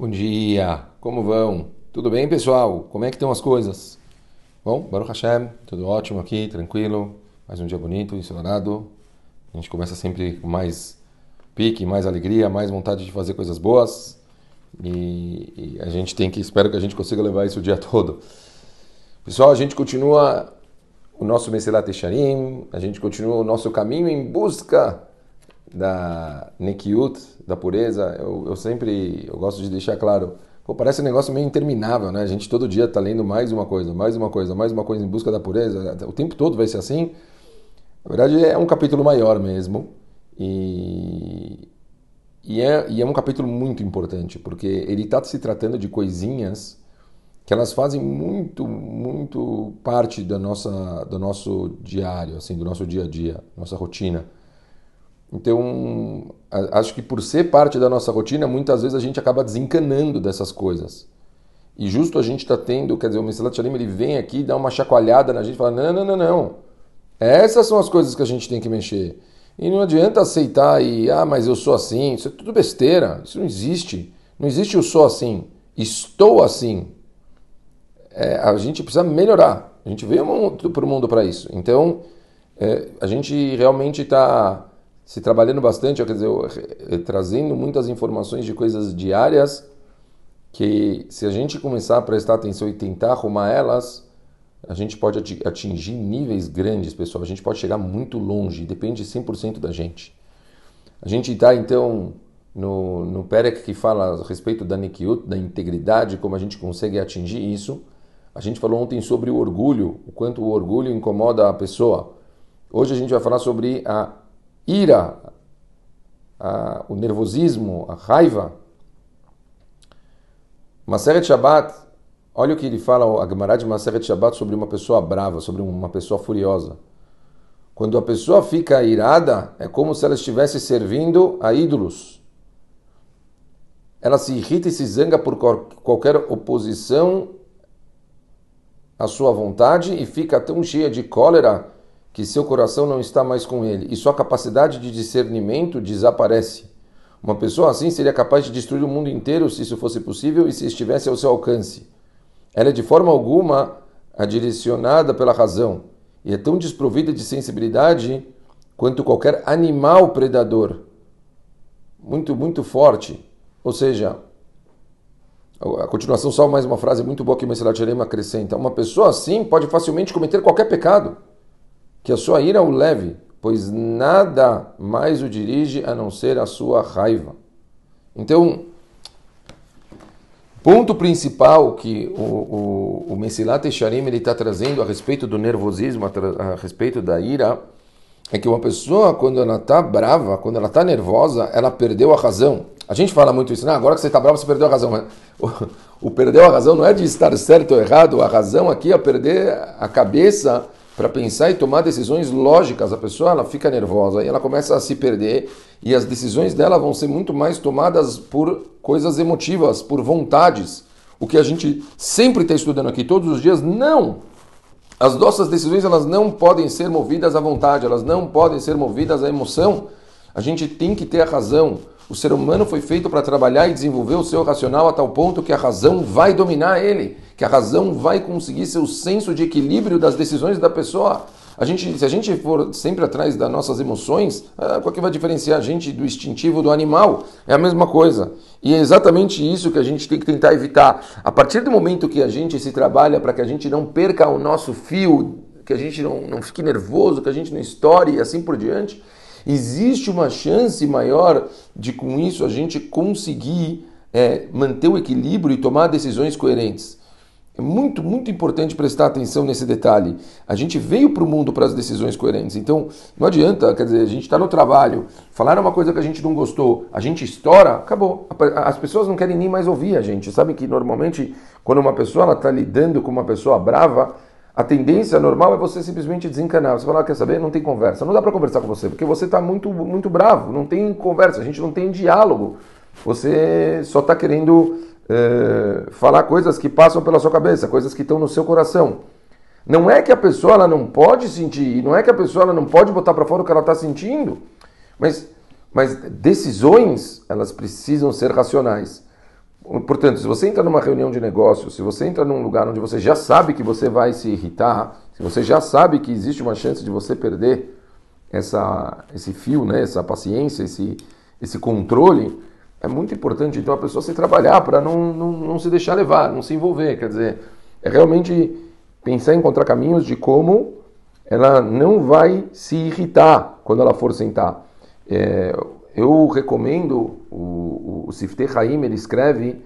Bom dia, como vão? Tudo bem, pessoal? Como é que estão as coisas? Bom, Baruch Hashem, tudo ótimo aqui, tranquilo. Mais um dia bonito, ensolarado. A gente começa sempre com mais pique, mais alegria, mais vontade de fazer coisas boas. E, e a gente tem que, espero que a gente consiga levar isso o dia todo. Pessoal, a gente continua o nosso Meselat Esharim, a gente continua o nosso caminho em busca da Nekiut, da pureza. Eu, eu sempre eu gosto de deixar claro, pô, parece um negócio meio interminável, né? A gente todo dia está lendo mais uma coisa, mais uma coisa, mais uma coisa em busca da pureza. O tempo todo vai ser assim. Na verdade, é um capítulo maior mesmo. E, e, é, e é um capítulo muito importante, porque ele está se tratando de coisinhas que elas fazem muito, muito parte da nossa, do nosso diário, assim, do nosso dia a dia, nossa rotina. Então, acho que por ser parte da nossa rotina, muitas vezes a gente acaba desencanando dessas coisas. E justo a gente está tendo, quer dizer, o Mesilat Shalim, ele vem aqui, dá uma chacoalhada na gente fala, não, não, não, não. Essas são as coisas que a gente tem que mexer. E não adianta aceitar e, ah, mas eu sou assim. Isso é tudo besteira. Isso não existe. Não existe eu sou assim. Estou assim é, a gente precisa melhorar. A gente veio para o mundo para isso. Então, é, a gente realmente está se trabalhando bastante, quer dizer, é, trazendo muitas informações de coisas diárias que, se a gente começar a prestar atenção e tentar arrumar elas, a gente pode atingir níveis grandes, pessoal. A gente pode chegar muito longe, depende 100% da gente. A gente está, então, no, no Perek que fala a respeito da Nikiut, da integridade, como a gente consegue atingir isso. A gente falou ontem sobre o orgulho, o quanto o orgulho incomoda a pessoa. Hoje a gente vai falar sobre a ira, a, o nervosismo, a raiva. Maseret Shabbat, olha o que ele fala, a Gemara de Maseret Shabbat, sobre uma pessoa brava, sobre uma pessoa furiosa. Quando a pessoa fica irada, é como se ela estivesse servindo a ídolos. Ela se irrita e se zanga por qualquer oposição a sua vontade e fica tão cheia de cólera que seu coração não está mais com ele e sua capacidade de discernimento desaparece. Uma pessoa assim seria capaz de destruir o mundo inteiro se isso fosse possível e se estivesse ao seu alcance. Ela é de forma alguma direcionada pela razão e é tão desprovida de sensibilidade quanto qualquer animal predador. Muito, muito forte. Ou seja, a continuação, só mais uma frase muito boa que o Mesilat Shalem acrescenta. Uma pessoa assim pode facilmente cometer qualquer pecado, que a sua ira o leve, pois nada mais o dirige a não ser a sua raiva. Então, ponto principal que o, o, o Mesilat está trazendo a respeito do nervosismo, a, a respeito da ira, é que uma pessoa, quando ela está brava, quando ela está nervosa, ela perdeu a razão. A gente fala muito isso, né? agora que você está bravo, você perdeu a razão. Mas o, o perdeu a razão não é de estar certo ou errado, a razão aqui é perder a cabeça para pensar e tomar decisões lógicas. A pessoa ela fica nervosa e ela começa a se perder e as decisões dela vão ser muito mais tomadas por coisas emotivas, por vontades. O que a gente sempre está estudando aqui todos os dias, não. As nossas decisões elas não podem ser movidas à vontade, elas não podem ser movidas à emoção. A gente tem que ter a razão. O ser humano foi feito para trabalhar e desenvolver o seu racional a tal ponto que a razão vai dominar ele, que a razão vai conseguir seu senso de equilíbrio das decisões da pessoa. A gente, se a gente for sempre atrás das nossas emoções, ah, qual que vai diferenciar a gente do instintivo do animal? É a mesma coisa. E é exatamente isso que a gente tem que tentar evitar. A partir do momento que a gente se trabalha para que a gente não perca o nosso fio, que a gente não, não fique nervoso, que a gente não estoure e assim por diante, existe uma chance maior de, com isso, a gente conseguir é, manter o equilíbrio e tomar decisões coerentes. É muito, muito importante prestar atenção nesse detalhe. A gente veio para o mundo para as decisões coerentes. Então, não adianta, quer dizer, a gente está no trabalho, falar uma coisa que a gente não gostou, a gente estoura, acabou. As pessoas não querem nem mais ouvir a gente. Sabe que normalmente, quando uma pessoa está lidando com uma pessoa brava, a tendência normal é você simplesmente desencanar. Você fala, ah, quer saber? Não tem conversa. Não dá para conversar com você, porque você está muito, muito bravo. Não tem conversa, a gente não tem diálogo. Você só está querendo é, falar coisas que passam pela sua cabeça, coisas que estão no seu coração. Não é que a pessoa ela não pode sentir, não é que a pessoa ela não pode botar para fora o que ela está sentindo, mas, mas decisões elas precisam ser racionais. Portanto, se você entra numa reunião de negócio, se você entra num lugar onde você já sabe que você vai se irritar, se você já sabe que existe uma chance de você perder essa, esse fio, né, essa paciência, esse, esse controle, é muito importante então a pessoa se trabalhar para não, não, não se deixar levar, não se envolver. Quer dizer, é realmente pensar em encontrar caminhos de como ela não vai se irritar quando ela for sentar. É, eu recomendo o, o, o Sifteh Haim, ele escreve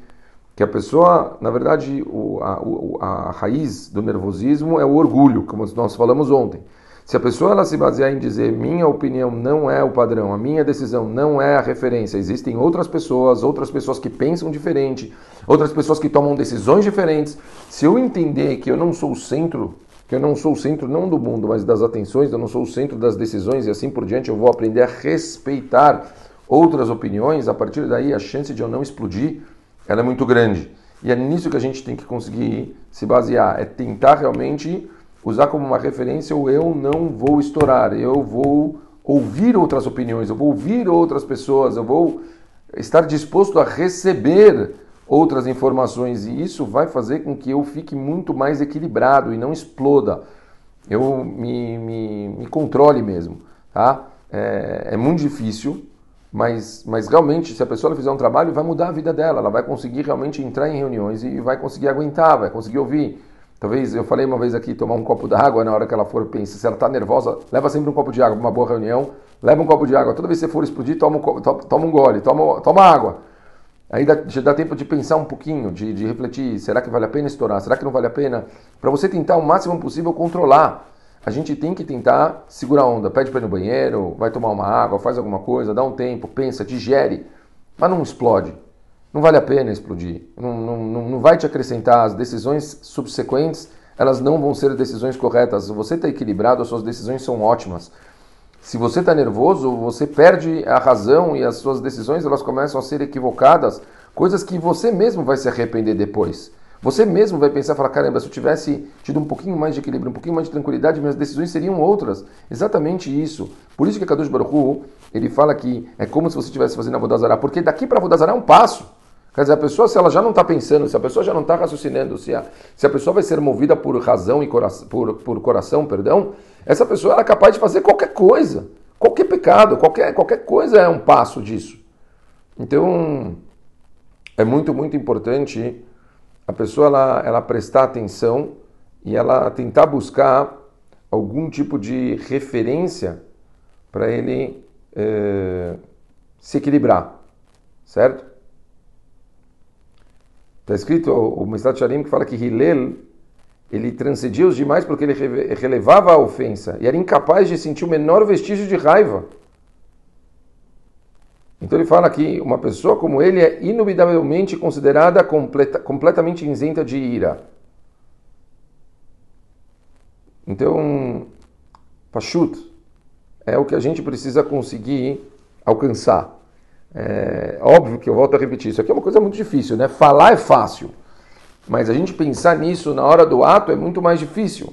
que a pessoa, na verdade, o, a, a, raiz do nervosismo é o orgulho, como nós falamos ontem. Se a pessoa ela se basear em dizer minha opinião não é o padrão, a minha decisão não é a referência, existem outras pessoas, outras pessoas que pensam diferente, outras pessoas que tomam decisões diferentes. Se eu entender que eu não sou o centro, que eu não sou o centro não do mundo, mas das atenções, eu não sou o centro das decisões e assim por diante, eu vou aprender a respeitar outras opiniões, a partir daí a chance de eu não explodir ela é muito grande. E é nisso que a gente tem que conseguir se basear, é tentar realmente usar como uma referência o eu não vou estourar, eu vou ouvir outras opiniões, eu vou ouvir outras pessoas, eu vou estar disposto a receber outras informações e isso vai fazer com que eu fique muito mais equilibrado e não exploda. Eu me, me, me controle mesmo, tá? É, é muito difícil, mas, mas realmente, se a pessoa fizer um trabalho, vai mudar a vida dela. Ela vai conseguir realmente entrar em reuniões e vai conseguir aguentar, vai conseguir ouvir. Talvez, eu falei uma vez aqui, tomar um copo d'água na hora que ela for pensar. Se ela está nervosa, leva sempre um copo de água para uma boa reunião. Leva um copo de água. Toda vez que você for explodir, toma um, toma um gole, toma, toma água. Aí dá, dá tempo de pensar um pouquinho, de, de refletir. Será que vale a pena estourar? Será que não vale a pena? Para você tentar o máximo possível controlar a gente tem que tentar segurar a onda. Pede para ir no banheiro, vai tomar uma água, faz alguma coisa, dá um tempo, pensa, digere, mas não explode. Não vale a pena explodir. Não, não, não vai te acrescentar. As decisões subsequentes, elas não vão ser decisões corretas. Se você está equilibrado, as suas decisões são ótimas. Se você está nervoso, você perde a razão e as suas decisões elas começam a ser equivocadas, coisas que você mesmo vai se arrepender depois. Você mesmo vai pensar, falar, caramba, se eu tivesse tido um pouquinho mais de equilíbrio, um pouquinho mais de tranquilidade, minhas decisões seriam outras. Exatamente isso. Por isso que Kadosh Baruch Hu, ele fala que é como se você estivesse fazendo a Vodazará, porque daqui para a Vodazará é um passo. Quer dizer, a pessoa, se ela já não está pensando, se a pessoa já não está raciocinando, se a, se a pessoa vai ser movida por razão e coração, por, por coração, perdão, essa pessoa é capaz de fazer qualquer coisa. Qualquer pecado, qualquer, qualquer coisa é um passo disso. Então, é muito, muito importante a pessoa ela, ela prestar atenção e ela tentar buscar algum tipo de referência para ele é, se equilibrar, certo? Está escrito o Mestat Shalim que fala que Hillel ele transcendia os demais porque ele relevava a ofensa e era incapaz de sentir o menor vestígio de raiva. Então ele fala que uma pessoa como ele é inubitavelmente considerada completa, completamente isenta de ira. Então, Pachut é o que a gente precisa conseguir alcançar. É óbvio que eu volto a repetir, isso aqui é uma coisa muito difícil, né? Falar é fácil, mas a gente pensar nisso na hora do ato é muito mais difícil.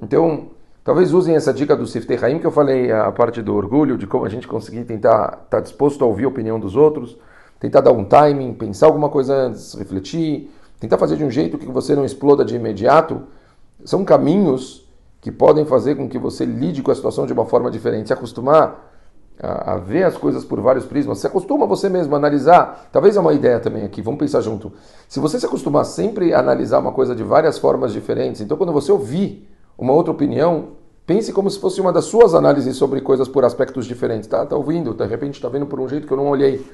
Então, Talvez usem essa dica do Siftei Haim que eu falei, a parte do orgulho, de como a gente conseguir tentar estar tá disposto a ouvir a opinião dos outros, tentar dar um timing, pensar alguma coisa antes, refletir, tentar fazer de um jeito que você não exploda de imediato. São caminhos que podem fazer com que você lide com a situação de uma forma diferente, se acostumar a, a ver as coisas por vários prismas, se acostuma você mesmo a analisar. Talvez é uma ideia também aqui, vamos pensar junto. Se você se acostumar sempre a analisar uma coisa de várias formas diferentes, então quando você ouvir uma outra opinião, pense como se fosse uma das suas análises sobre coisas por aspectos diferentes. Tá, tá ouvindo, de repente está vendo por um jeito que eu não olhei.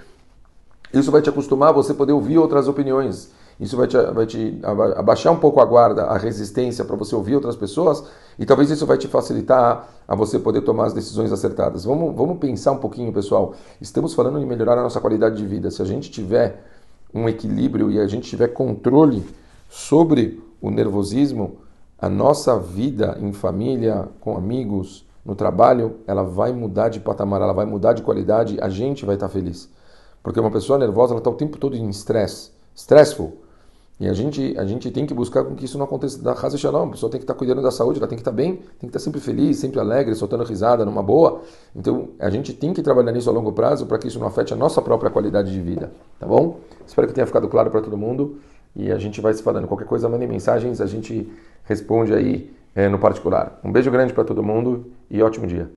Isso vai te acostumar a você poder ouvir outras opiniões. Isso vai te, vai te abaixar um pouco a guarda, a resistência para você ouvir outras pessoas e talvez isso vai te facilitar a você poder tomar as decisões acertadas. Vamos, vamos pensar um pouquinho, pessoal. Estamos falando de melhorar a nossa qualidade de vida. Se a gente tiver um equilíbrio e a gente tiver controle sobre o nervosismo, a nossa vida em família, com amigos, no trabalho, ela vai mudar de patamar, ela vai mudar de qualidade, a gente vai estar feliz. Porque uma pessoa nervosa, ela está o tempo todo em estresse, stressful. E a gente, a gente tem que buscar com que isso não aconteça da casa Shalom. A pessoa tem que estar cuidando da saúde, ela tem que estar bem, tem que estar sempre feliz, sempre alegre, soltando risada, numa boa. Então, a gente tem que trabalhar nisso a longo prazo para que isso não afete a nossa própria qualidade de vida. Tá bom? Espero que tenha ficado claro para todo mundo. E a gente vai se falando. Qualquer coisa, mandem mensagens, a gente responde aí é, no particular. Um beijo grande para todo mundo e ótimo dia.